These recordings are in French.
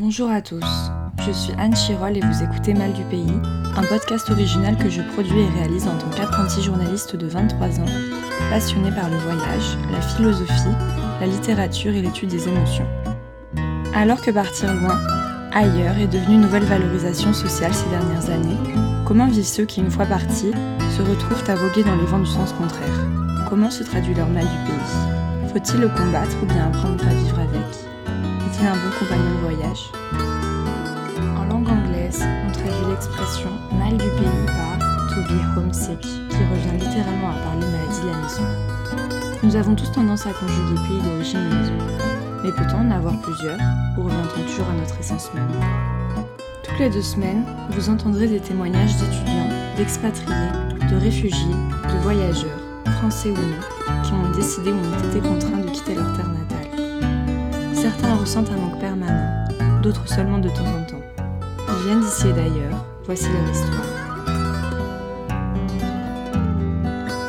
Bonjour à tous, je suis Anne Chirol et vous écoutez Mal du Pays, un podcast original que je produis et réalise en tant qu'apprenti journaliste de 23 ans, passionné par le voyage, la philosophie, la littérature et l'étude des émotions. Alors que partir loin, ailleurs, est devenu nouvelle valorisation sociale ces dernières années, comment vivent ceux qui, une fois partis, se retrouvent à voguer dans les vents du sens contraire? Comment se traduit leur mal du pays? Faut-il le combattre ou bien apprendre à vivre avec? Un bon compagnon de voyage En langue anglaise, on traduit l'expression mal du pays par to be homesick, qui revient littéralement à parler maladie de la maison. Nous avons tous tendance à conjuguer pays d'origine et maison. Mais peut-on en avoir plusieurs ou revient-on toujours à notre essence même? Toutes les deux semaines, vous entendrez des témoignages d'étudiants, d'expatriés, de réfugiés, de voyageurs, français ou non, qui ont décidé ou ont été contraints de quitter leur terre natale. Certains ressentent un manque permanent, d'autres seulement de temps en temps. Ils viennent d'ici et d'ailleurs, voici leur histoire.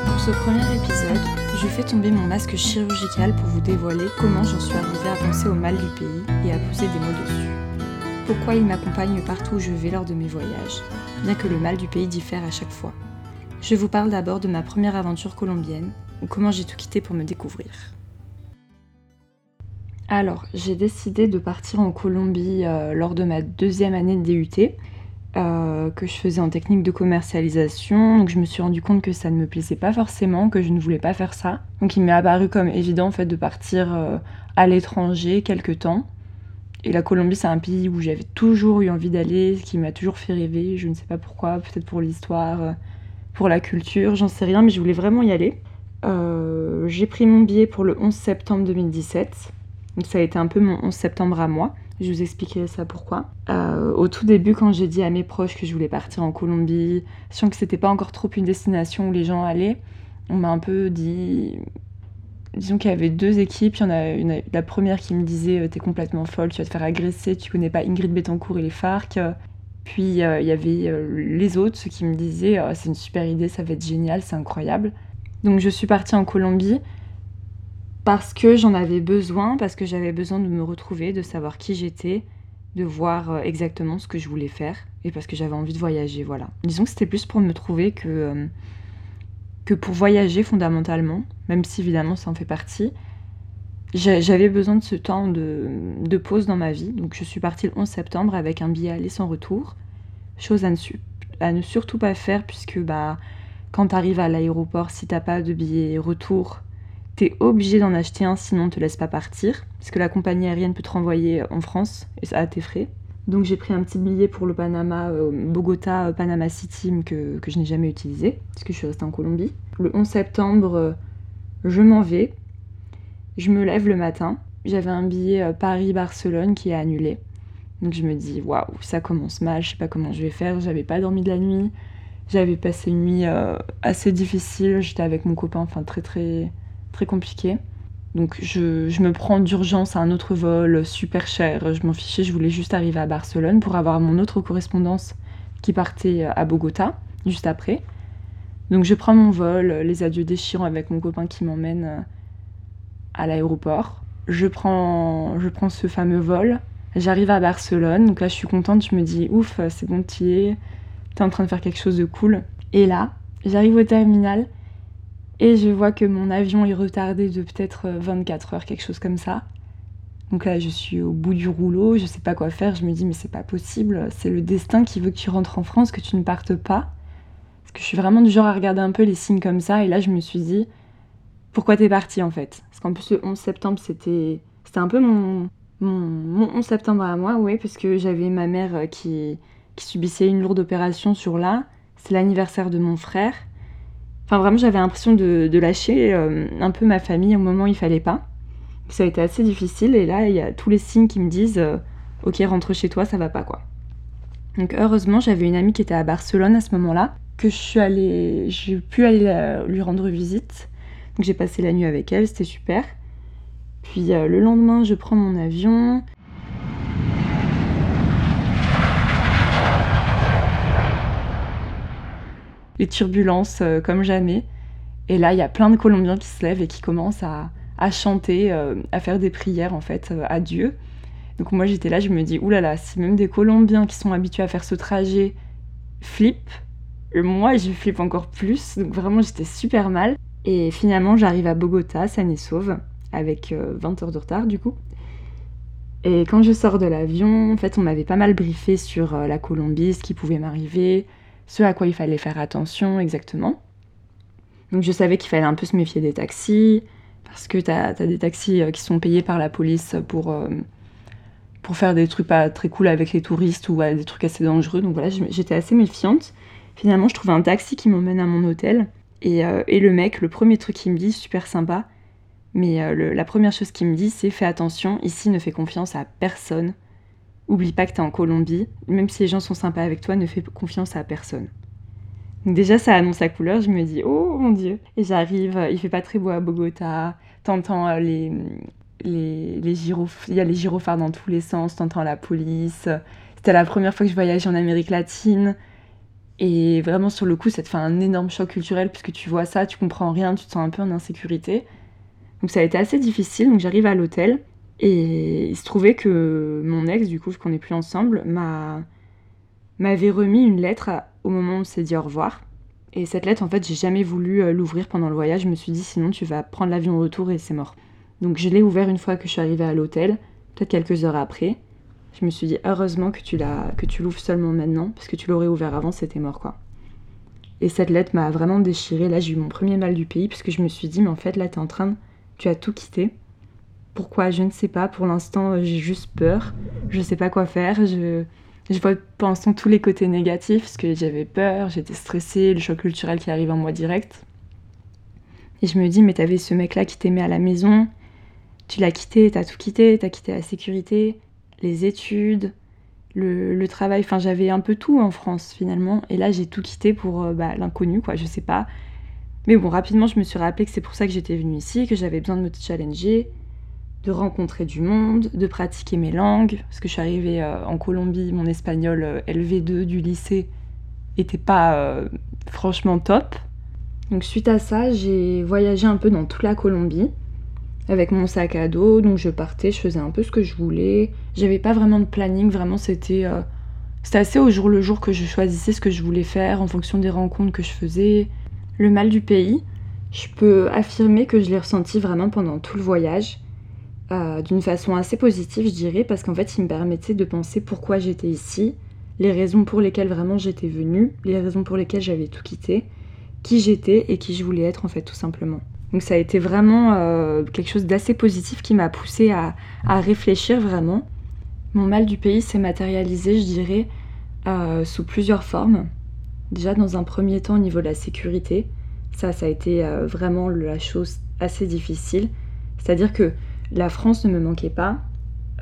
Pour ce premier épisode, je fais tomber mon masque chirurgical pour vous dévoiler comment j'en suis arrivée à penser au mal du pays et à poser des mots dessus. Pourquoi il m'accompagne partout où je vais lors de mes voyages, bien que le mal du pays diffère à chaque fois. Je vous parle d'abord de ma première aventure colombienne, ou comment j'ai tout quitté pour me découvrir. Alors, j'ai décidé de partir en Colombie euh, lors de ma deuxième année de DUT, euh, que je faisais en technique de commercialisation. Donc, je me suis rendu compte que ça ne me plaisait pas forcément, que je ne voulais pas faire ça. Donc, il m'est apparu comme évident en fait de partir euh, à l'étranger quelque temps. Et la Colombie, c'est un pays où j'avais toujours eu envie d'aller, qui m'a toujours fait rêver. Je ne sais pas pourquoi, peut-être pour l'histoire, pour la culture, j'en sais rien, mais je voulais vraiment y aller. j'ai pris mon billet pour le 11 septembre 2017. Donc ça a été un peu mon 11 septembre à moi. Je vous expliquerai ça pourquoi. Euh, au tout début, quand j'ai dit à mes proches que je voulais partir en Colombie, sachant que c'était pas encore trop une destination où les gens allaient, on m'a un peu dit. Disons qu'il y avait deux équipes. Il y en a une, la première qui me disait euh, T'es complètement folle, tu vas te faire agresser, tu connais pas Ingrid Betancourt et les FARC. Puis euh, il y avait les autres, qui me disaient oh, C'est une super idée, ça va être génial, c'est incroyable. Donc je suis partie en Colombie parce que j'en avais besoin, parce que j'avais besoin de me retrouver, de savoir qui j'étais, de voir euh, exactement ce que je voulais faire, et parce que j'avais envie de voyager, voilà. Disons que c'était plus pour me trouver que, euh, que pour voyager fondamentalement, même si évidemment ça en fait partie. J'avais besoin de ce temps de, de, pause dans ma vie, donc je suis partie le 11 septembre avec un billet aller sans retour, chose à ne, surtout pas faire puisque bah, quand tu arrives à l'aéroport, si t'as pas de billet retour, t'es obligé d'en acheter un, sinon on te laisse pas partir, parce que la compagnie aérienne peut te renvoyer en France, et ça à tes frais. Donc j'ai pris un petit billet pour le Panama, euh, Bogota, euh, Panama City, que, que je n'ai jamais utilisé, parce que je suis restée en Colombie. Le 11 septembre, euh, je m'en vais. Je me lève le matin. J'avais un billet Paris-Barcelone qui est annulé. Donc je me dis, waouh, ça commence mal, je sais pas comment je vais faire. J'avais pas dormi de la nuit. J'avais passé une nuit assez difficile. J'étais avec mon copain, enfin très très très compliqué. Donc je, me prends d'urgence à un autre vol super cher. Je m'en fichais, je voulais juste arriver à Barcelone pour avoir mon autre correspondance qui partait à Bogota juste après. Donc je prends mon vol, les adieux déchirants avec mon copain qui m'emmène à l'aéroport. Je prends, je prends ce fameux vol. J'arrive à Barcelone, donc là je suis contente, je me dis ouf, c'est bon, tu es, t'es en train de faire quelque chose de cool. Et là, j'arrive au terminal et je vois que mon avion est retardé de peut-être 24 euh, heures, quelque chose comme ça. Donc là, je suis au bout du rouleau, je sais pas quoi faire. Je me dis, mais c'est pas possible, c'est le destin qui veut que tu rentres en France, que tu ne partes pas. Parce que je suis vraiment du genre à regarder un peu les signes comme ça. Et là, je me suis dit, pourquoi t'es parti en fait? Parce qu'en plus, le 11 septembre, c'était un peu mon, mon, 11 septembre à moi, oui, parce que j'avais ma mère euh, qui, qui subissait une lourde opération sur là. C'est l'anniversaire de mon frère. Enfin, vraiment, j'avais l'impression de, lâcher euh, un peu ma famille au moment où il fallait pas. Ça a été assez difficile et là, il y a tous les signes qui me disent euh, Ok, rentre chez toi, ça va pas quoi. Donc, heureusement, j'avais une amie qui était à Barcelone à ce moment-là, que je suis allée, j'ai pu aller lui rendre visite. Donc, j'ai passé la nuit avec elle, c'était super. Puis euh, le lendemain, je prends mon avion, les turbulences euh, comme jamais. Et là, il y a plein de Colombiens qui se lèvent et qui commencent à, chanter, euh, à faire des prières en fait euh, à Dieu. Donc moi j'étais là, je me dis, oulala, si même des Colombiens qui sont habitués à faire ce trajet flippent, moi je flippe encore plus. Donc vraiment j'étais super mal. Et finalement j'arrive à Bogota, saine et sauve, avec 20 euh, heures de retard du coup. Et quand je sors de l'avion, en fait on m'avait pas mal briefé sur la Colombie, ce qui pouvait m'arriver, ce à quoi il fallait faire attention exactement. Donc je savais qu'il fallait un peu se méfier des taxis, parce que tu as, des taxis euh, qui sont payés par la police pour, euh, pour faire des trucs pas très cool avec les touristes ou des trucs assez dangereux. Donc voilà, j'étais assez méfiante. Finalement, je trouve un taxi qui m'emmène à mon hôtel. Et, euh, et, le mec, le premier truc qu'il me dit, super sympa, mais la première chose qu'il me dit, c'est fais attention, ici ne fais confiance à personne. Oublie pas que t'es en Colombie, même si les gens sont sympas avec toi, ne fais confiance à personne. Donc déjà, ça annonce la couleur, je me dis, oh mon dieu. Et j'arrive, euh, il fait pas très beau à Bogota, t'entends euh, les, les, les il y a les gyrophares dans tous les sens, t'entends la police. C'était la première fois que je voyageais en Amérique latine. Et vraiment, sur le coup, ça te fait un énorme choc culturel, puisque tu vois ça, tu comprends rien, tu te sens un peu en insécurité. Donc ça a été assez difficile, donc j'arrive à l'hôtel. Et il se trouvait que mon ex, du coup, qu'on n'est plus ensemble, m'a m'avait remis une lettre au moment où on s'est dit au revoir. Et cette lettre, en fait, j'ai jamais voulu euh, l'ouvrir pendant le voyage. Je me suis dit, sinon, tu vas prendre l'avion retour et c'est mort. Donc, je l'ai ouvert une fois que je suis arrivée à l'hôtel, peut-être quelques heures après. Je me suis dit, heureusement que tu que tu l'ouvres seulement maintenant, parce que tu l'aurais ouvert avant, c'était mort, quoi. Et cette lettre m'a vraiment déchirée. Là, j'ai eu mon premier mal du pays, puisque je me suis dit, mais en fait, là, t'es en train de... Tu as tout quitté. Pourquoi Je ne sais pas. Pour l'instant, j'ai juste peur. Je sais pas quoi faire. Je je vois pour l'instant tous les côtés négatifs, parce que j'avais peur, j'étais stressée, le choc culturel qui arrive en moi direct. Et je me dis, mais t'avais ce mec-là qui t'aimait à la maison, tu l'as quitté, t'as tout quitté, t'as quitté la sécurité, les études, le, travail, enfin j'avais un peu tout en France finalement, et là j'ai tout quitté pour euh, bah, l'inconnu, quoi, je sais pas. Mais bon, rapidement je me suis rappelé que c'est pour ça que j'étais venue ici, que j'avais besoin de me challenger, de rencontrer du monde, de pratiquer mes langues. Parce que je suis arrivée euh, en Colombie, mon espagnol euh, LV2 du lycée était pas euh, franchement top. Donc suite à ça, j'ai voyagé un peu dans toute la Colombie avec mon sac à dos. Donc je partais, je faisais un peu ce que je voulais. J'avais pas vraiment de planning, vraiment c'était c'était assez au jour le jour que je choisissais ce que je voulais faire en fonction des rencontres que je faisais. Le mal du pays, je peux affirmer que je l'ai ressenti vraiment pendant tout le voyage. Euh, d'une façon assez positive, je dirais, parce qu'en fait, il me permettait de penser pourquoi j'étais ici, les raisons pour lesquelles vraiment j'étais venue, les raisons pour lesquelles j'avais tout quitté, qui j'étais et qui je voulais être, en fait, tout simplement. Donc ça a été vraiment euh, quelque chose d'assez positif qui m'a poussé à, réfléchir vraiment. Mon mal du pays s'est matérialisé, je dirais, euh, sous plusieurs formes. Déjà, dans un premier temps, au niveau de la sécurité, ça, ça a été vraiment la chose assez difficile. C'est-à-dire que la France ne me manquait pas,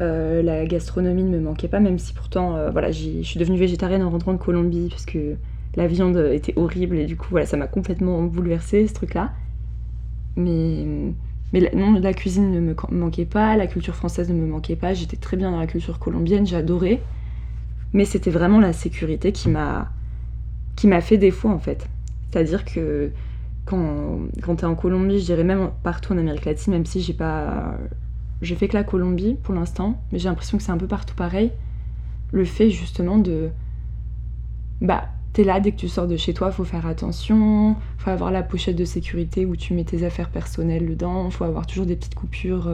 euh, la gastronomie ne me manquait pas, même si pourtant, euh, voilà, je suis devenue végétarienne en rentrant de Colombie parce que la viande était horrible et du coup, voilà, ça m'a complètement bouleversée ce truc-là. Mais, mais non, la cuisine ne me manquait pas, la culture française ne me manquait pas, j'étais très bien dans la culture colombienne, j'adorais. Mais c'était vraiment la sécurité qui m'a qui m'a fait défaut en fait. C'est-à-dire que quand, tu es en Colombie, je dirais même partout en Amérique latine, même si j'ai pas. J'ai fait que la Colombie pour l'instant, mais j'ai l'impression que c'est un peu partout pareil. Le fait justement de. Bah, t'es là, dès que tu sors de chez toi, faut faire attention, faut avoir la pochette de sécurité où tu mets tes affaires personnelles dedans, faut avoir toujours des petites coupures.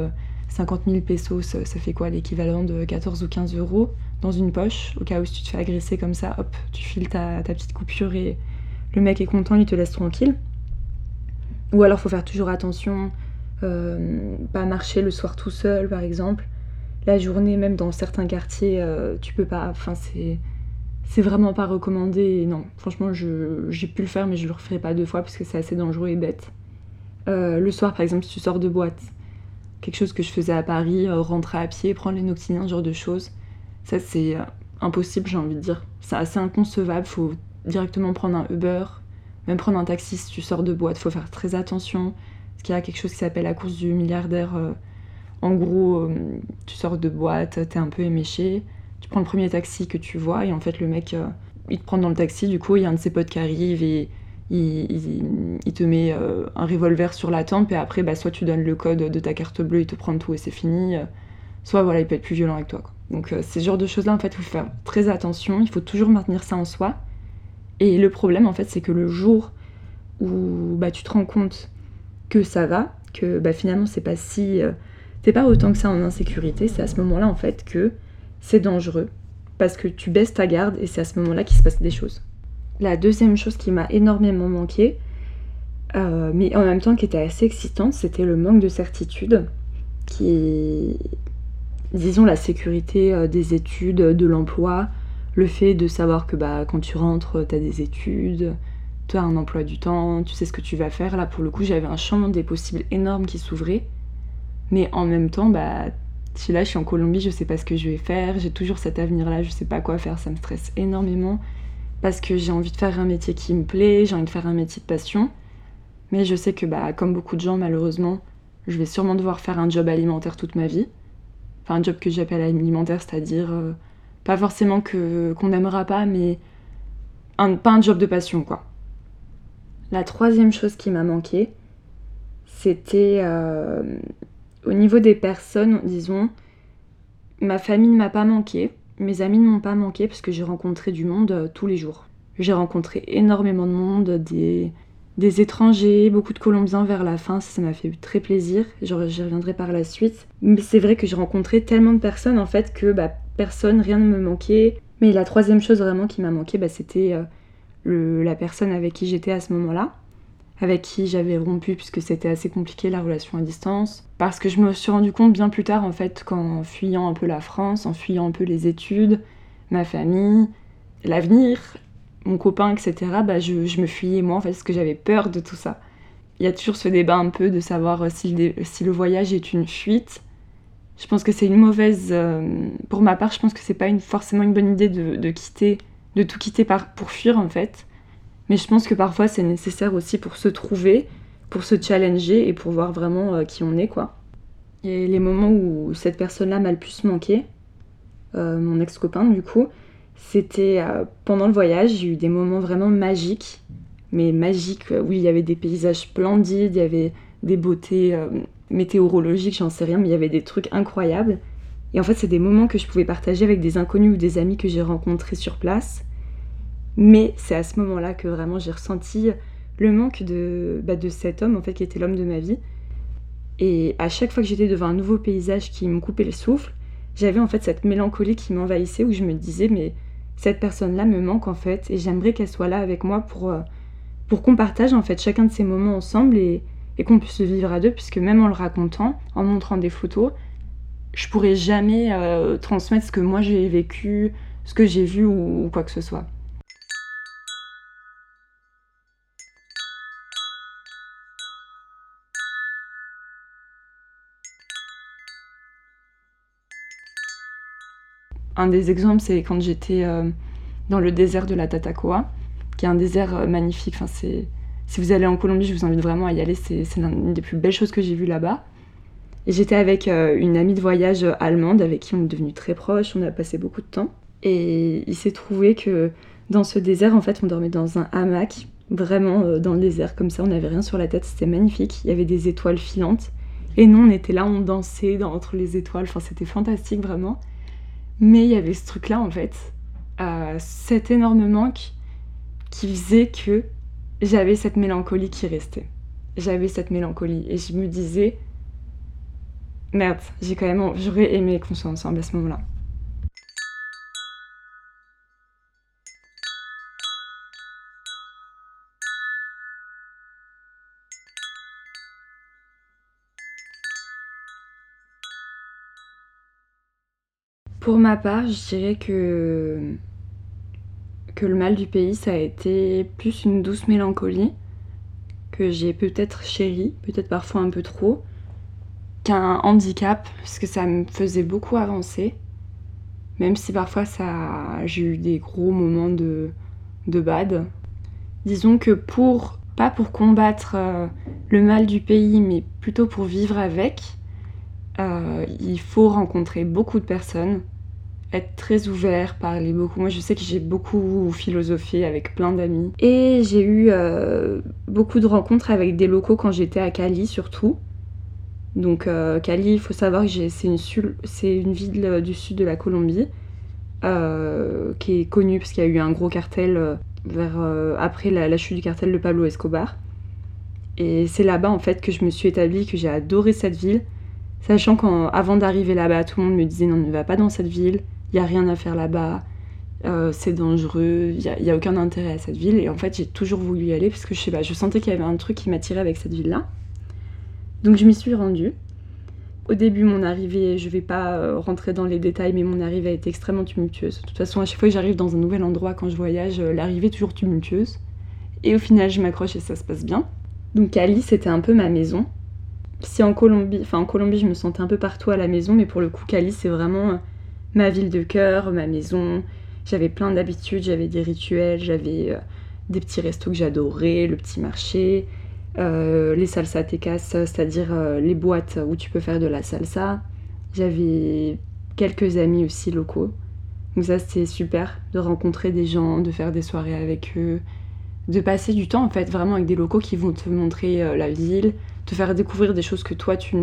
50 euh, 000 pesos, ça, fait quoi L'équivalent de 14 ou 15 euros dans une poche, au cas où si tu te fais agresser comme ça, hop, tu files ta petite coupure et le mec est content, il te laisse tranquille. Ou alors faut faire toujours attention, euh, pas marcher le soir tout seul par exemple. La journée, même dans certains quartiers, euh, tu peux pas. Enfin, c'est. C'est vraiment pas recommandé. non, franchement, j'ai pu le faire, mais je le referai pas deux fois parce que c'est assez dangereux et bête. Euh, le soir, par exemple, si tu sors de boîte, quelque chose que je faisais à Paris, rentrer à pied, prendre les Noctiniens, ce genre de choses, ça c'est impossible, j'ai envie de dire. C'est assez inconcevable, faut directement prendre un Uber, même prendre un taxi si tu sors de boîte, faut faire très attention. Parce qu'il y a quelque chose qui s'appelle la course du milliardaire. Euh, en gros, euh, tu sors de boîte, t'es un peu éméché, tu prends le premier taxi que tu vois, et en fait, le mec, euh, il te prend dans le taxi, du coup, il y a un de ses potes qui arrive et il, te met un revolver sur la tempe, et après, bah, soit tu donnes le code de ta carte bleue, il te prend tout et c'est fini, soit voilà, il peut être plus violent avec toi. Donc c'est ce genre de choses-là, en fait, il faut faire très attention, il faut toujours maintenir ça en soi. Et le problème, en fait, c'est que le jour où bah, tu te rends compte que ça va, que bah, finalement c'est pas si. Euh, t'es pas autant que ça en insécurité, c'est à ce moment-là en fait que c'est dangereux. Parce que tu baisses ta garde et c'est à ce moment-là qu'il se passe des choses. La deuxième chose qui m'a énormément manqué, euh, mais en même temps qui était assez excitante, c'était le manque de certitude, qui est, disons, la sécurité euh, des études, de l'emploi, le fait de savoir que bah, quand tu rentres, tu as des études, tu as un emploi du temps, tu sais ce que tu vas faire. Là, pour le coup, j'avais un champ des possibles énorme qui s'ouvrait. Mais en même temps, bah, là, je suis en Colombie, je sais pas ce que je vais faire. J'ai toujours cet avenir-là, je sais pas quoi faire. Ça me stresse énormément parce que j'ai envie de faire un métier qui me plaît, j'ai envie de faire un métier de passion. Mais je sais que, bah, comme beaucoup de gens, malheureusement, je vais sûrement devoir faire un job alimentaire toute ma vie. Enfin, un job que j'appelle alimentaire, c'est-à-dire euh, pas forcément que qu'on n'aimera pas, mais pas un job de passion, quoi. La troisième chose qui m'a manqué, c'était euh, au niveau des personnes, disons, ma famille ne m'a pas manqué, mes amis ne m'ont pas manqué parce que j'ai rencontré du monde euh, tous les jours. J'ai rencontré énormément de monde, des, des étrangers, beaucoup de Colombiens vers la fin, ça m'a fait très plaisir, j'y reviendrai par la suite. Mais c'est vrai que j'ai rencontré tellement de personnes en fait que bah, personne, rien ne me manquait. Mais la troisième chose vraiment qui m'a manqué, bah, c'était euh, la personne avec qui j'étais à ce moment-là, avec qui j'avais rompu puisque c'était assez compliqué la relation à distance. Parce que je me suis rendu compte bien plus tard en fait qu'en fuyant un peu la France, en fuyant un peu les études, ma famille, l'avenir, mon copain, etc., bah, je, me fuyais moi en fait parce que j'avais peur de tout ça. Il y a toujours ce débat un peu de savoir si le, voyage est une fuite. Je pense que c'est une mauvaise. Euh, pour ma part, je pense que c'est pas une, forcément une bonne idée de quitter de tout quitter pour fuir en fait. Mais je pense que parfois c'est nécessaire aussi pour se trouver, pour se challenger et pour voir vraiment euh, qui on est quoi. Et les moments où cette personne-là m'a le plus manqué, euh, mon ex-copain du coup, c'était pendant le voyage, j'ai eu des moments vraiment magiques, mais magiques, oui, il y avait des paysages splendides, il y avait des beautés météorologiques, j'en sais rien, mais il y avait des trucs incroyables. Et en fait, c'est des moments que je pouvais partager avec des inconnus ou des amis que j'ai rencontrés sur place. Mais c'est à ce moment-là que vraiment j'ai ressenti le manque de, bah, de cet homme, en fait, qui était l'homme de ma vie. Et à chaque fois que j'étais devant un nouveau paysage qui me coupait le souffle, j'avais en fait cette mélancolie qui m'envahissait où je me disais, mais cette personne-là me manque en fait, et j'aimerais qu'elle soit là avec moi pour, euh, pour qu'on partage en fait chacun de ces moments ensemble et, et qu'on puisse vivre à deux, puisque même en le racontant, en montrant des photos, je pourrais jamais euh, transmettre ce que moi j'ai vécu, ce que j'ai vu ou, quoi que ce soit. Un des exemples, c'est quand j'étais euh, dans le désert de la Tatacoa, qui est un désert euh, magnifique. Enfin, si vous allez en Colombie, je vous invite vraiment à y aller. C'est l'une des plus belles choses que j'ai vues là-bas. J'étais avec euh, une amie de voyage allemande avec qui on est devenu très proches, on a passé beaucoup de temps. Et il s'est trouvé que dans ce désert, en fait, on dormait dans un hamac, vraiment euh, dans le désert, comme ça, on n'avait rien sur la tête, c'était magnifique. Il y avait des étoiles filantes. Et nous, on était là, on dansait dans, entre les étoiles, enfin, c'était fantastique, vraiment. Mais il y avait ce truc-là, en fait, euh, cet énorme manque qui faisait que j'avais cette mélancolie qui restait. J'avais cette mélancolie. Et je me disais, Merde, j'ai quand même. J'aurais aimé qu'on soit ensemble à ce moment-là. Pour ma part, je dirais que que le mal du pays, ça a été plus une douce mélancolie que j'ai peut-être chérie, peut-être parfois un peu trop, qu'un handicap, parce que ça me faisait beaucoup avancer. Même si parfois ça, j'ai eu des gros moments de, de bad. Disons que pour, pas pour combattre euh, le mal du pays, mais plutôt pour vivre avec, euh, il faut rencontrer beaucoup de personnes, être très ouvert, parler beaucoup. Moi, je sais que j'ai beaucoup philosophé avec plein d'amis. Et j'ai eu euh, beaucoup de rencontres avec des locaux quand j'étais à Cali, surtout. Donc Cali, il faut savoir que c'est une, ville du sud de la Colombie qui est connue parce qu'il y a eu un gros cartel vers, après la, la, chute du cartel de Pablo Escobar. Et c'est là-bas en fait que je me suis établie, que j'ai adoré cette ville. Sachant qu'avant d'arriver là-bas, tout le monde me disait non, ne va pas dans cette ville, il n'y a rien à faire là-bas, euh, c'est dangereux, il n'y a, aucun intérêt à cette ville. Et en fait, j'ai toujours voulu y aller parce que je sais pas, je sentais qu'il y avait un truc qui m'attirait avec cette ville-là. Donc je m'y suis rendue. Au début, mon arrivée, je vais pas euh, rentrer dans les détails, mais mon arrivée a été extrêmement tumultueuse. De toute façon, à chaque fois que j'arrive dans un nouvel endroit quand je voyage, euh, l'arrivée est toujours tumultueuse. Et au final, je m'accroche et ça se passe bien. Donc Cali, c'était un peu ma maison si en Colombie, enfin en Colombie, je me sentais un peu partout à la maison, mais pour le coup, Cali, c'est vraiment ma ville de cœur, ma maison. J'avais plein d'habitudes, j'avais des rituels, j'avais euh, des petits restos que j'adorais, le petit marché, euh, les salsa tecas, c'est-à-dire les boîtes où tu peux faire de la salsa. J'avais quelques amis aussi locaux. Donc ça, c'était super de rencontrer des gens, de faire des soirées avec eux, de passer du temps en fait vraiment avec des locaux qui vont te montrer la ville, te faire découvrir des choses que toi tu,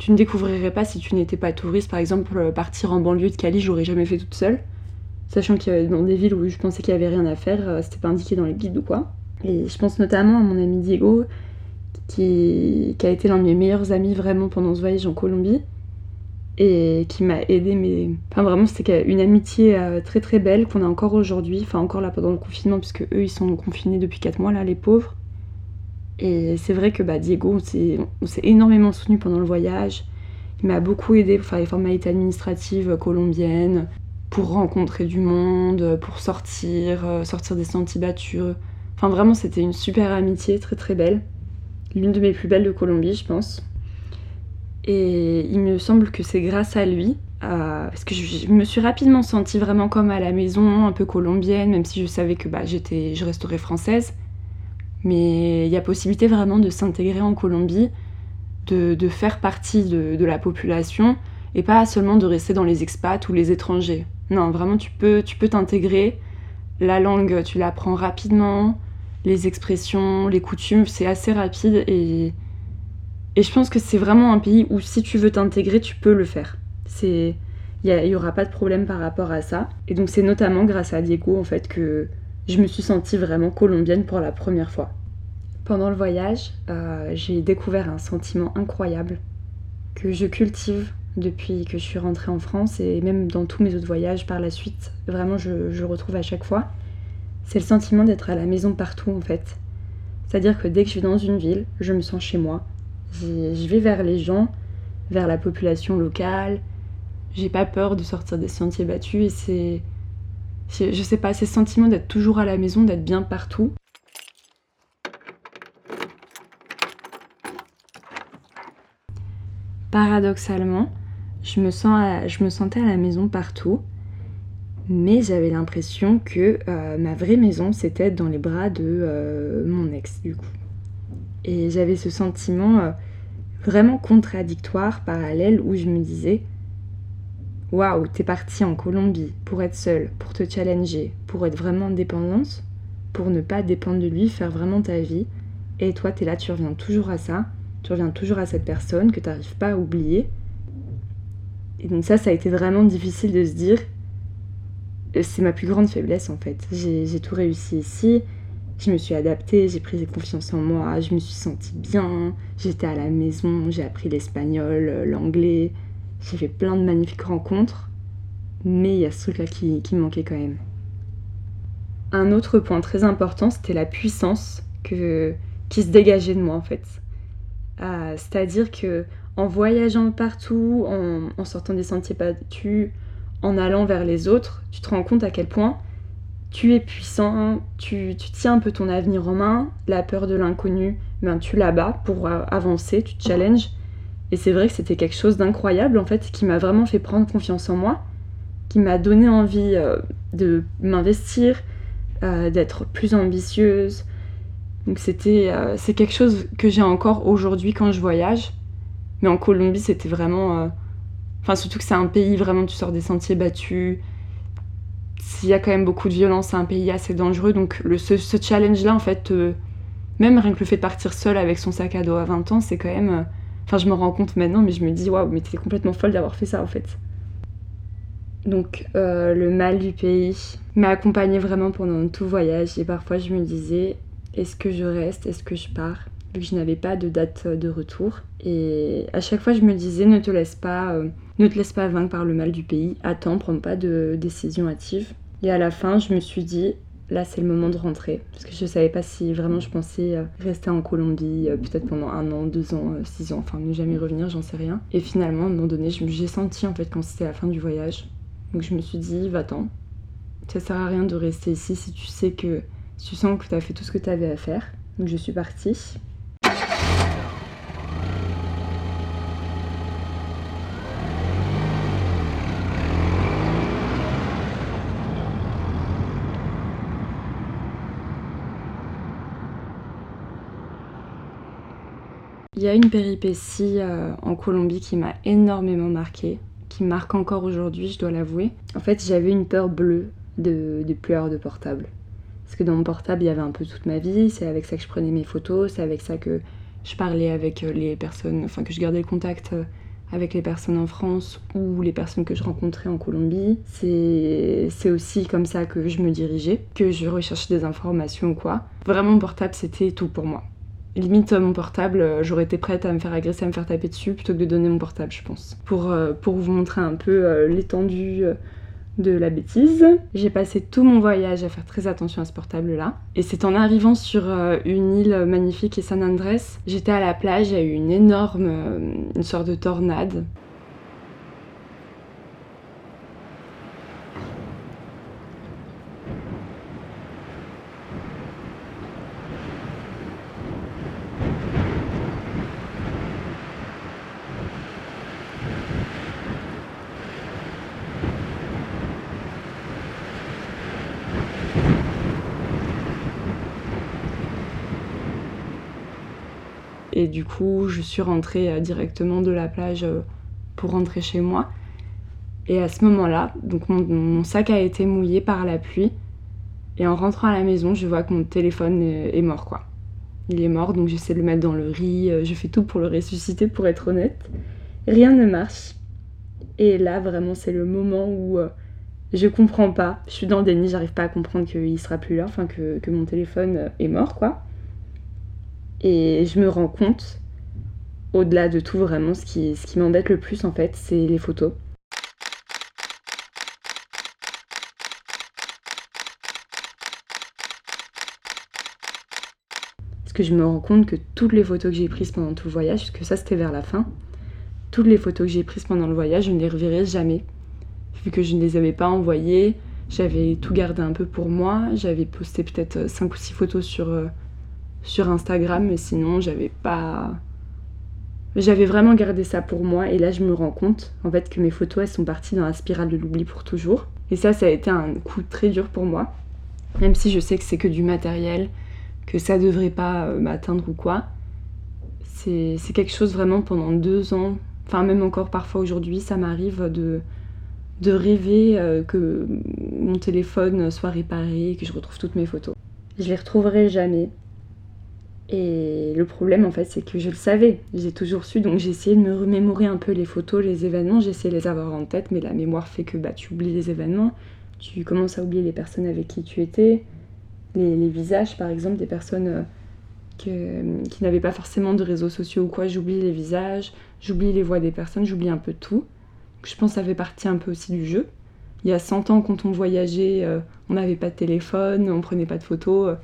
tu ne découvrirais pas si tu n'étais pas touriste. Par exemple, euh, partir en banlieue de Cali, j'aurais jamais fait toute seule. Sachant que dans des villes où je pensais qu'il y avait rien à faire, euh, c'était pas indiqué dans les guides ou quoi. Et je pense notamment à mon ami Diego, qui, qui a été l'un de mes meilleurs amis vraiment pendant ce voyage en Colombie et qui m'a aidé mais enfin vraiment c'était une amitié euh, très très belle qu'on a encore aujourd'hui enfin encore là pendant le confinement puisque eux ils sont confinés depuis 4 mois là les pauvres et c'est vrai que bah, Diego, on s'est énormément soutenu pendant le voyage. Il m'a beaucoup aidé pour faire les formalités administratives colombiennes, pour rencontrer du monde, pour sortir, euh, sortir des sentiers battus. Enfin, vraiment, c'était une super amitié, très très belle. L'une de mes plus belles de Colombie, je pense. Et il me semble que c'est grâce à lui, parce que je, me suis rapidement sentie vraiment comme à la maison, un peu colombienne, même si je savais que bah, j'étais, je resterais française. Mais il y a possibilité vraiment de s'intégrer en Colombie, de, faire partie de, la population et pas seulement de rester dans les expats ou les étrangers. Non, vraiment, tu peux tu peux t'intégrer. La langue, tu l'apprends rapidement. Les expressions, les coutumes, c'est assez rapide et, et je pense que c'est vraiment un pays où si tu veux t'intégrer, tu peux le faire. C'est il n'y aura pas de problème par rapport à ça. Et donc c'est notamment grâce à Diego en fait que je me suis sentie vraiment colombienne pour la première fois. Pendant le voyage, euh, j'ai découvert un sentiment incroyable que je cultive depuis que je suis rentrée en France et même dans tous mes autres voyages par la suite. Vraiment, je, je retrouve à chaque fois. C'est le sentiment d'être à la maison partout en fait. C'est-à-dire que dès que je vais dans une ville, je me sens chez moi. Je vais vers les gens, vers la population locale. J'ai pas peur de sortir des sentiers battus et c'est je sais pas, c'est ce sentiment d'être toujours à la maison, d'être bien partout. Paradoxalement, je je me sentais à la maison partout, mais j'avais l'impression que euh, ma vraie maison, c'était dans les bras de euh, mon ex, du coup. Et j'avais ce sentiment euh, vraiment contradictoire, parallèle, où je me disais, Waouh, t'es partie en Colombie pour être seule, pour te challenger, pour être vraiment indépendante, pour ne pas dépendre de lui, faire vraiment ta vie. Et toi, t'es là, tu reviens toujours à ça, tu reviens toujours à cette personne que t'arrives pas à oublier. Et donc ça, ça a été vraiment difficile de se dire, euh, c'est ma plus grande faiblesse en fait. J'ai tout réussi ici, je me suis adaptée, j'ai pris confiance en moi, je me suis sentie bien, j'étais à la maison, j'ai appris l'espagnol, euh, l'anglais, j'ai fait plein de magnifiques rencontres, mais il y a ce truc-là qui, qui manquait quand même. Un autre point très important, c'était la puissance que, qui se dégageait de moi en fait. Euh, c'est-à-dire que en voyageant partout, en, sortant des sentiers battus, en allant vers les autres, tu te rends compte à quel point tu es puissant, tu, tu tiens un peu ton avenir en main, la peur de l'inconnu, ben, tu la bats pour avancer, tu te challenges. Et c'est vrai que c'était quelque chose d'incroyable en fait, qui m'a vraiment fait prendre confiance en moi, qui m'a donné envie euh, de m'investir, euh, d'être plus ambitieuse. Donc c'était euh, c'est quelque chose que j'ai encore aujourd'hui quand je voyage. Mais en Colombie, c'était vraiment enfin surtout que c'est un pays vraiment tu sors des sentiers battus. S'il y a quand même beaucoup de violence, c'est un pays assez dangereux donc le, ce, ce challenge là en fait même rien que le fait de partir seul avec son sac à dos à 20 ans, c'est quand même Enfin, je me rends compte maintenant, mais je me dis, waouh, mais t'es complètement folle d'avoir fait ça en fait. Donc, euh, le mal du pays m'a accompagnée vraiment pendant tout voyage et parfois je me disais, est-ce que je reste, est-ce que je pars vu que je n'avais pas de date de retour. Et à chaque fois, je me disais, ne te laisse pas, euh, ne te laisse pas vaincre par le mal du pays. Attends, prends pas de décision hâtive. Et à la fin, je me suis dit, là, c'est le moment de rentrer. Parce que je savais pas si vraiment je pensais euh, rester en Colombie, euh, peut-être pendant un an, deux ans, six ans, enfin ne jamais revenir, j'en sais rien. Et finalement, à un moment donné, j'ai senti en fait quand c'était la fin du voyage. Donc je me suis dit, va-t'en. Ça sert à rien de rester ici si tu sais que, tu sens que tu as fait tout ce que tu avais à faire. Donc je suis partie. Il y a une péripétie euh, en Colombie qui m'a énormément marquée, qui marque encore aujourd'hui, je dois l'avouer. En fait, j'avais une peur bleue de, de de portable. Parce que dans mon portable, il y avait un peu toute ma vie, c'est avec ça que je prenais mes photos, c'est avec ça que je parlais avec euh, les personnes, enfin que je gardais le contact euh, avec les personnes en France ou les personnes que je rencontrais en Colombie. C'est aussi comme ça que je me dirigeais, que je recherchais des informations ou quoi. Vraiment, mon portable, c'était tout pour moi. Limite, mon portable, euh, j'aurais été prête à me faire agresser, à me faire taper dessus plutôt que de donner mon portable, je pense. Pour, euh, vous montrer un peu euh, l'étendue de la bêtise. J'ai passé tout mon voyage à faire très attention à ce portable-là. Et c'est en arrivant sur une île magnifique et San Andrés, j'étais à la plage, il y a eu une énorme, une sorte de tornade. Du coup, je suis rentrée euh, directement de la plage euh, pour rentrer chez moi. Et à ce moment-là, donc mon, sac a été mouillé par la pluie. Et en rentrant à la maison, je vois que mon téléphone est, mort, quoi. Il est mort, donc j'essaie de le mettre dans le riz. Euh, je fais tout pour le ressusciter, pour être honnête. Rien ne marche. Et là, vraiment, c'est le moment où je comprends pas. Je suis dans le déni, j'arrive pas à comprendre qu'il sera plus là, enfin que, que mon téléphone est mort, quoi. Et je me rends compte, au-delà de tout vraiment, ce qui, ce m'embête le plus en fait, c'est les photos. Parce que je me rends compte que toutes les photos que j'ai prises pendant tout le voyage, parce que ça c'était vers la fin, toutes les photos que j'ai prises pendant le voyage, je ne les reverrai jamais. Vu que je ne les avais pas envoyées, j'avais tout gardé un peu pour moi, j'avais posté peut-être 5 ou 6 photos sur, euh, sur Instagram, mais sinon j'avais pas. J'avais vraiment gardé ça pour moi et là je me rends compte en fait que mes photos elles sont parties dans la spirale de l'oubli pour toujours. Et ça ça a été un coup très dur pour moi. Même si je sais que c'est que du matériel, que ça devrait pas euh, m'atteindre ou quoi. C'est quelque chose vraiment pendant deux ans, enfin même encore parfois aujourd'hui ça m'arrive de, de rêver euh, que mon téléphone soit réparé, que je retrouve toutes mes photos. Je les retrouverai jamais. Et le problème, en fait, c'est que je le savais. J'ai toujours su, donc j'ai essayé de me remémorer un peu les photos, les événements. J'ai essayé de les avoir en tête, mais la mémoire fait que bah, tu oublies les événements. Tu commences à oublier les personnes avec qui tu étais, les, visages, par exemple, des personnes euh, qui n'avaient pas forcément de réseaux sociaux ou quoi. J'oublie les visages, j'oublie les voix des personnes, j'oublie un peu tout. Je pense que ça fait partie un peu aussi du jeu. Il y a 100 ans, quand on voyageait, euh, on n'avait pas de téléphone, on prenait pas de photos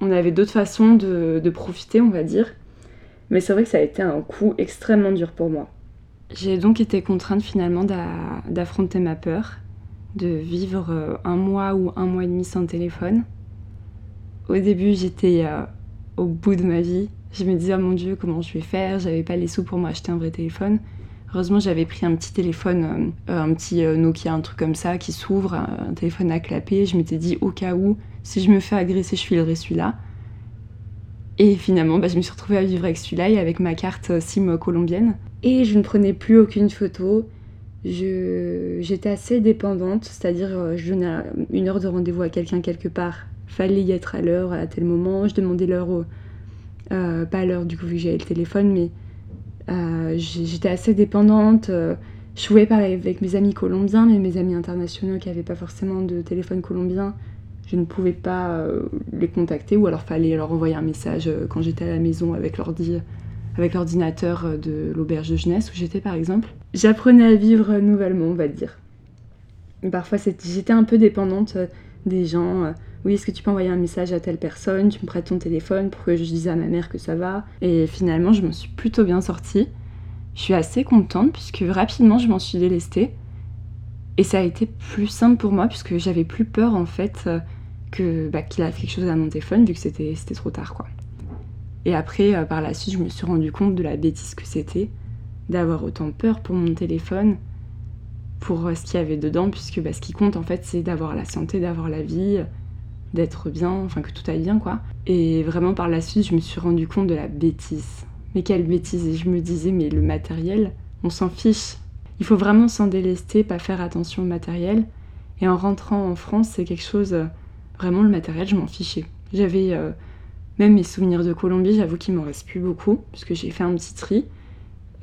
on avait d'autres façons de, profiter, on va dire. Mais c'est vrai que ça a été un coup extrêmement dur pour moi. J'ai donc été contrainte finalement d'affronter ma peur, de vivre euh, un mois ou un mois et demi sans téléphone. Au début, j'étais euh, au bout de ma vie. Je me disais, oh mon Dieu, comment je vais faire? J'avais pas les sous pour m'acheter un vrai téléphone. Heureusement, j'avais pris un petit téléphone, euh, un petit Nokia, un truc comme ça, qui s'ouvre, un téléphone à clapper. Je m'étais dit, au cas où, si je me fais agresser, je filerai celui-là. Et finalement, bah, je me suis retrouvée à vivre avec celui-là et avec ma carte euh, SIM colombienne. Et je ne prenais plus aucune photo. J'étais assez dépendante, c'est-à-dire euh, je donnais une heure de rendez-vous à quelqu'un quelque part. Fallait y être à l'heure, à tel moment. Je demandais l'heure, euh, pas l'heure du coup vu que j'avais le téléphone, mais j'étais assez dépendante. je pouvais parler avec mes amis colombiens, mais mes amis internationaux qui n'avaient pas forcément de téléphone colombien, je ne pouvais pas les contacter ou alors fallait leur envoyer un message quand j'étais à la maison avec l'ordi avec l'ordinateur de l'auberge de jeunesse où j'étais par exemple. J'apprenais à vivre nouvellement, on va dire. Parfois j'étais un peu dépendante des gens oui, est-ce que tu peux envoyer un message à telle personne? Tu me prêtes ton téléphone pour que je dise à ma mère que ça va? Et finalement, je m'en suis plutôt bien sortie. Je suis assez contente puisque rapidement, je m'en suis délestée. Et ça a été plus simple pour moi puisque j'avais plus peur en fait euh, que bah, qu'il a quelque chose à mon téléphone vu que c'était trop tard quoi. Et après, euh, par la suite, je me suis rendu compte de la bêtise que c'était d'avoir autant peur pour mon téléphone, pour euh, ce qu'il y avait dedans, puisque bah, ce qui compte en fait, c'est d'avoir la santé, d'avoir la vie, d'être bien, enfin que tout aille bien quoi. Et vraiment par la suite, je me suis rendu compte de la bêtise. Mais quelle bêtise Et je me disais, mais le matériel, on s'en fiche. Il faut vraiment s'en délester, pas faire attention au matériel. Et en rentrant en France, c'est quelque chose. Euh, vraiment, le matériel, je m'en fichais. J'avais. Euh, même mes souvenirs de Colombie, j'avoue qu'il m'en reste plus beaucoup, puisque j'ai fait un petit tri.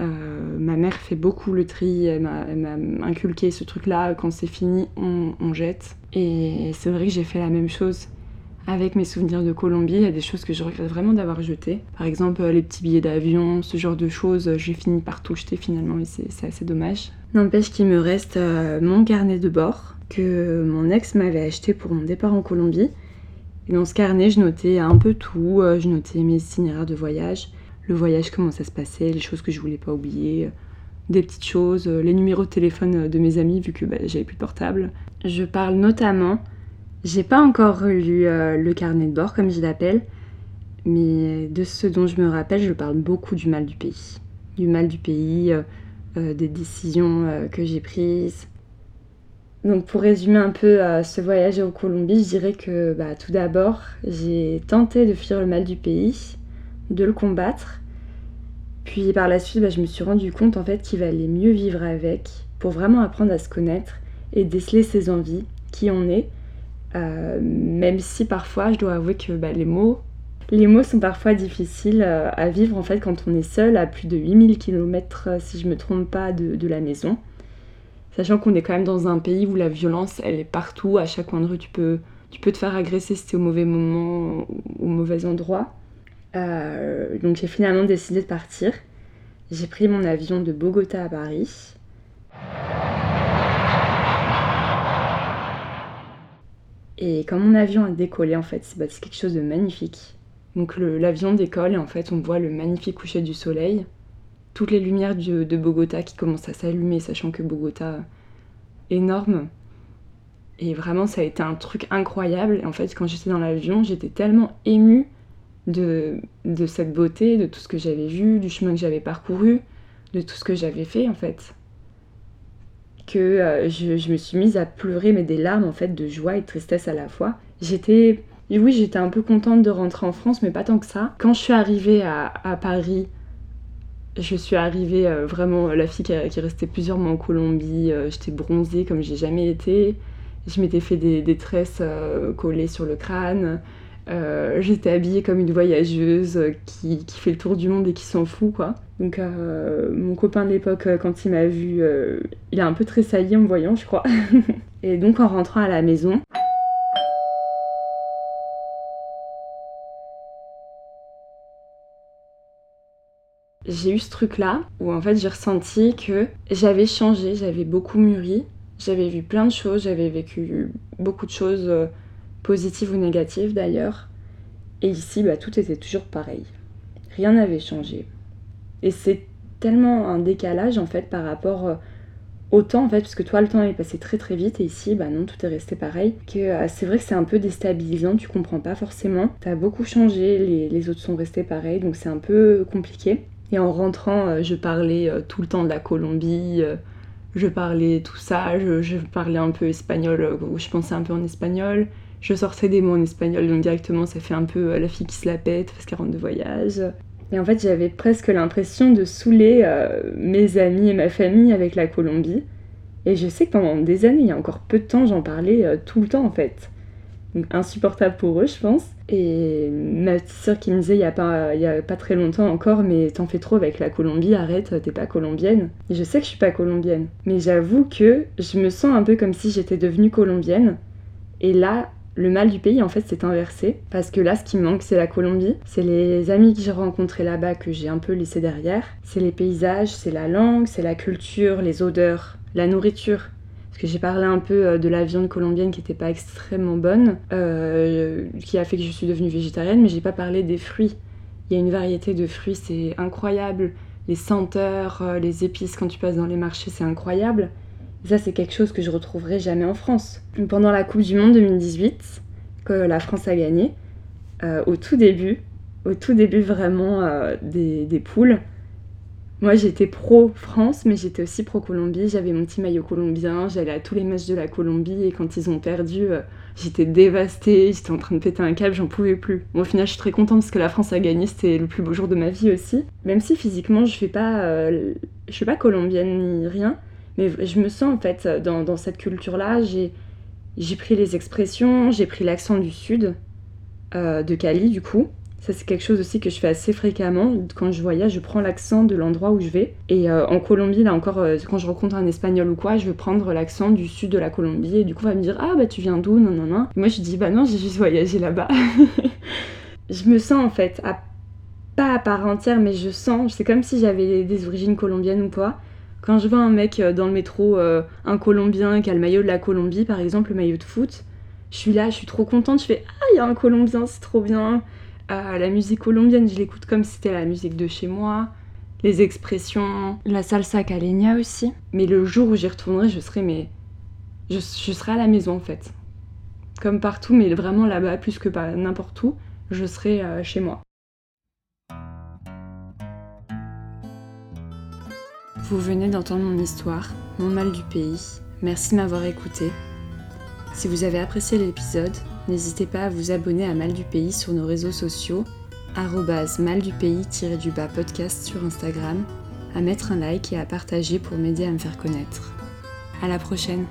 Euh, ma mère fait beaucoup le tri, elle m'a inculqué ce truc-là, quand c'est fini, on, jette. Et c'est vrai que j'ai fait la même chose avec mes souvenirs de Colombie. Il y a des choses que je regrette vraiment d'avoir jetées. Par exemple, les petits billets d'avion, ce genre de choses, j'ai fini par tout jeter finalement et c'est assez dommage. N'empêche qu'il me reste euh, mon carnet de bord que mon ex m'avait acheté pour mon départ en Colombie. Et dans ce carnet, je notais un peu tout. Euh, je notais mes itinéraires de voyage, le voyage, comment ça se passait, les choses que je voulais pas oublier, des petites choses, les numéros de téléphone de mes amis vu que bah, j'avais plus de portable. Je parle notamment, j'ai pas encore relu euh, le carnet de bord comme je l'appelle, mais de ce dont je me rappelle, je parle beaucoup du mal du pays. Du mal du pays, euh, euh, des décisions que j'ai prises. Donc pour résumer un peu ce voyage en Colombie, je dirais que bah, tout d'abord, j'ai tenté de fuir le mal du pays de le combattre. Puis par la suite, bah, je me suis rendu compte en fait qu'il valait mieux vivre avec pour vraiment apprendre à se connaître et déceler ses envies, qui on est. Euh, même si parfois, je dois avouer que bah, les mots, les mots sont parfois difficiles euh, à vivre en fait quand on est seul à plus de 8000 km, euh, si je me trompe pas, de, la maison. Sachant qu'on est quand même dans un pays où la violence, elle est partout, à chaque coin de rue, tu peux, tu te faire agresser si t'es au mauvais moment, au mauvais endroit. Euh, donc j'ai finalement décidé de partir. J'ai pris mon avion de Bogota à Paris. Et quand mon avion a décollé, en fait, c'est quelque chose de magnifique. Donc l'avion décolle et en fait, on voit le magnifique coucher du soleil. Toutes les lumières de Bogota qui commencent à s'allumer, sachant que Bogota, énorme. Et vraiment, ça a été un truc incroyable. En fait, quand j'étais dans l'avion, j'étais tellement émue de, de cette beauté, de tout ce que j'avais vu, du chemin que j'avais parcouru, de tout ce que j'avais fait en fait. Que euh, je, je, me suis mise à pleurer, mais des larmes en fait de joie et de tristesse à la fois. J'étais. Oui, j'étais un peu contente de rentrer en France, mais pas tant que ça. Quand je suis arrivée à, Paris, je suis arrivée euh, vraiment la fille qui, est restée plusieurs mois en Colombie. Euh, j'étais bronzée comme j'ai jamais été. Je m'étais fait des, tresses collées sur le crâne. Euh, j'étais habillée comme une voyageuse qui, fait le tour du monde et qui s'en fout, quoi. Donc, euh, mon copain de l'époque, euh, quand il m'a vu, il a un peu tressailli en me voyant, je crois. et donc, en rentrant à la maison, j'ai eu ce truc-là où en fait j'ai ressenti que j'avais changé, j'avais beaucoup mûri, j'avais vu plein de choses, j'avais vécu beaucoup de choses positive ou négative d'ailleurs. Et ici, bah, tout était toujours pareil. Rien n'avait changé. Et c'est tellement un décalage en fait par rapport euh, au temps en fait, parce que toi le temps est passé très très vite et ici, bah non, tout est resté pareil. Que euh, c'est vrai que c'est un peu déstabilisant, tu comprends pas forcément. T'as beaucoup changé, les, autres sont restés pareils, donc c'est un peu compliqué. Et en rentrant, euh, je parlais tout le temps de la Colombie, je parlais tout ça, je, parlais un peu espagnol, je pensais un peu en espagnol je sortais des mots en espagnol, donc directement ça fait un peu euh, la fille qui se la pète parce qu'elle rentre de voyage. Et en fait, j'avais presque l'impression de saouler euh, mes amis et ma famille avec la Colombie. Et je sais que pendant des années, il y a encore peu de temps, j'en parlais euh, tout le temps en fait. insupportable pour eux, je pense. Et ma petite soeur qui me disait il y a pas, y a pas très longtemps encore, mais t'en fais trop avec la Colombie, arrête, t'es pas colombienne. Et je sais que je suis pas colombienne, mais j'avoue que je me sens un peu comme si j'étais devenue colombienne. Et là, le mal du pays, en fait, s'est inversé. Parce que là, ce qui manque, c'est la Colombie. C'est les amis que j'ai rencontrés là-bas que j'ai un peu laissés derrière. C'est les paysages, c'est la langue, c'est la culture, les odeurs, la nourriture. Parce que j'ai parlé un peu euh, de la viande colombienne qui n'était pas extrêmement bonne, euh, qui a fait que je suis devenue végétarienne, mais j'ai pas parlé des fruits. Il y a une variété de fruits, c'est incroyable. Les senteurs, euh, les épices quand tu passes dans les marchés, c'est incroyable ça, c'est quelque chose que je retrouverai jamais en France. Pendant la Coupe du Monde 2018, que la France a gagné, au tout début, au tout début vraiment des, poules, moi j'étais pro France, mais j'étais aussi pro Colombie. J'avais mon petit maillot colombien, j'allais à tous les matchs de la Colombie et quand ils ont perdu, euh, j'étais dévastée, j'étais en train de péter un câble, j'en pouvais plus. au final, je suis très contente parce que la France a gagné, c'était le plus beau jour de ma vie aussi. Même si physiquement, je fais pas, je suis pas colombienne ni rien, mais je me sens en fait dans, dans cette culture-là, j'ai, j'ai pris les expressions, j'ai pris l'accent du sud, euh, de Cali du coup. Ça c'est quelque chose aussi que je fais assez fréquemment. Quand je voyage, je prends l'accent de l'endroit où je vais. Et euh, en Colombie, là encore, euh, quand je rencontre un espagnol ou quoi, je veux prendre l'accent du sud de la Colombie. Et du coup, on va me dire Ah bah tu viens d'où Non, non, non. moi je dis Bah non, j'ai juste voyagé là-bas. je me sens en fait, pas à part entière, mais je sens, c'est comme si j'avais des origines colombiennes ou quoi. Quand je vois un mec euh, dans le métro, un Colombien qui a le maillot de la Colombie, par exemple, le maillot de foot, je suis là, je suis trop contente, je fais Ah, il y a un Colombien, c'est trop bien. Ah, la musique colombienne, je l'écoute comme c'était la musique de chez moi. Les expressions, la salsa caleña aussi. Mais le jour où j'y retournerai, je serai, mais. Je, serai à la maison en fait. Comme partout, mais vraiment là-bas, plus que n'importe où, je serai euh, chez moi. Vous venez d'entendre mon histoire, mon mal du pays. Merci de m'avoir écouté. Si vous avez apprécié l'épisode, n'hésitez pas à vous abonner à Mal du Pays sur nos réseaux sociaux, mal du pays-du-bas podcast sur Instagram, à mettre un like et à partager pour m'aider à me faire connaître. À la prochaine!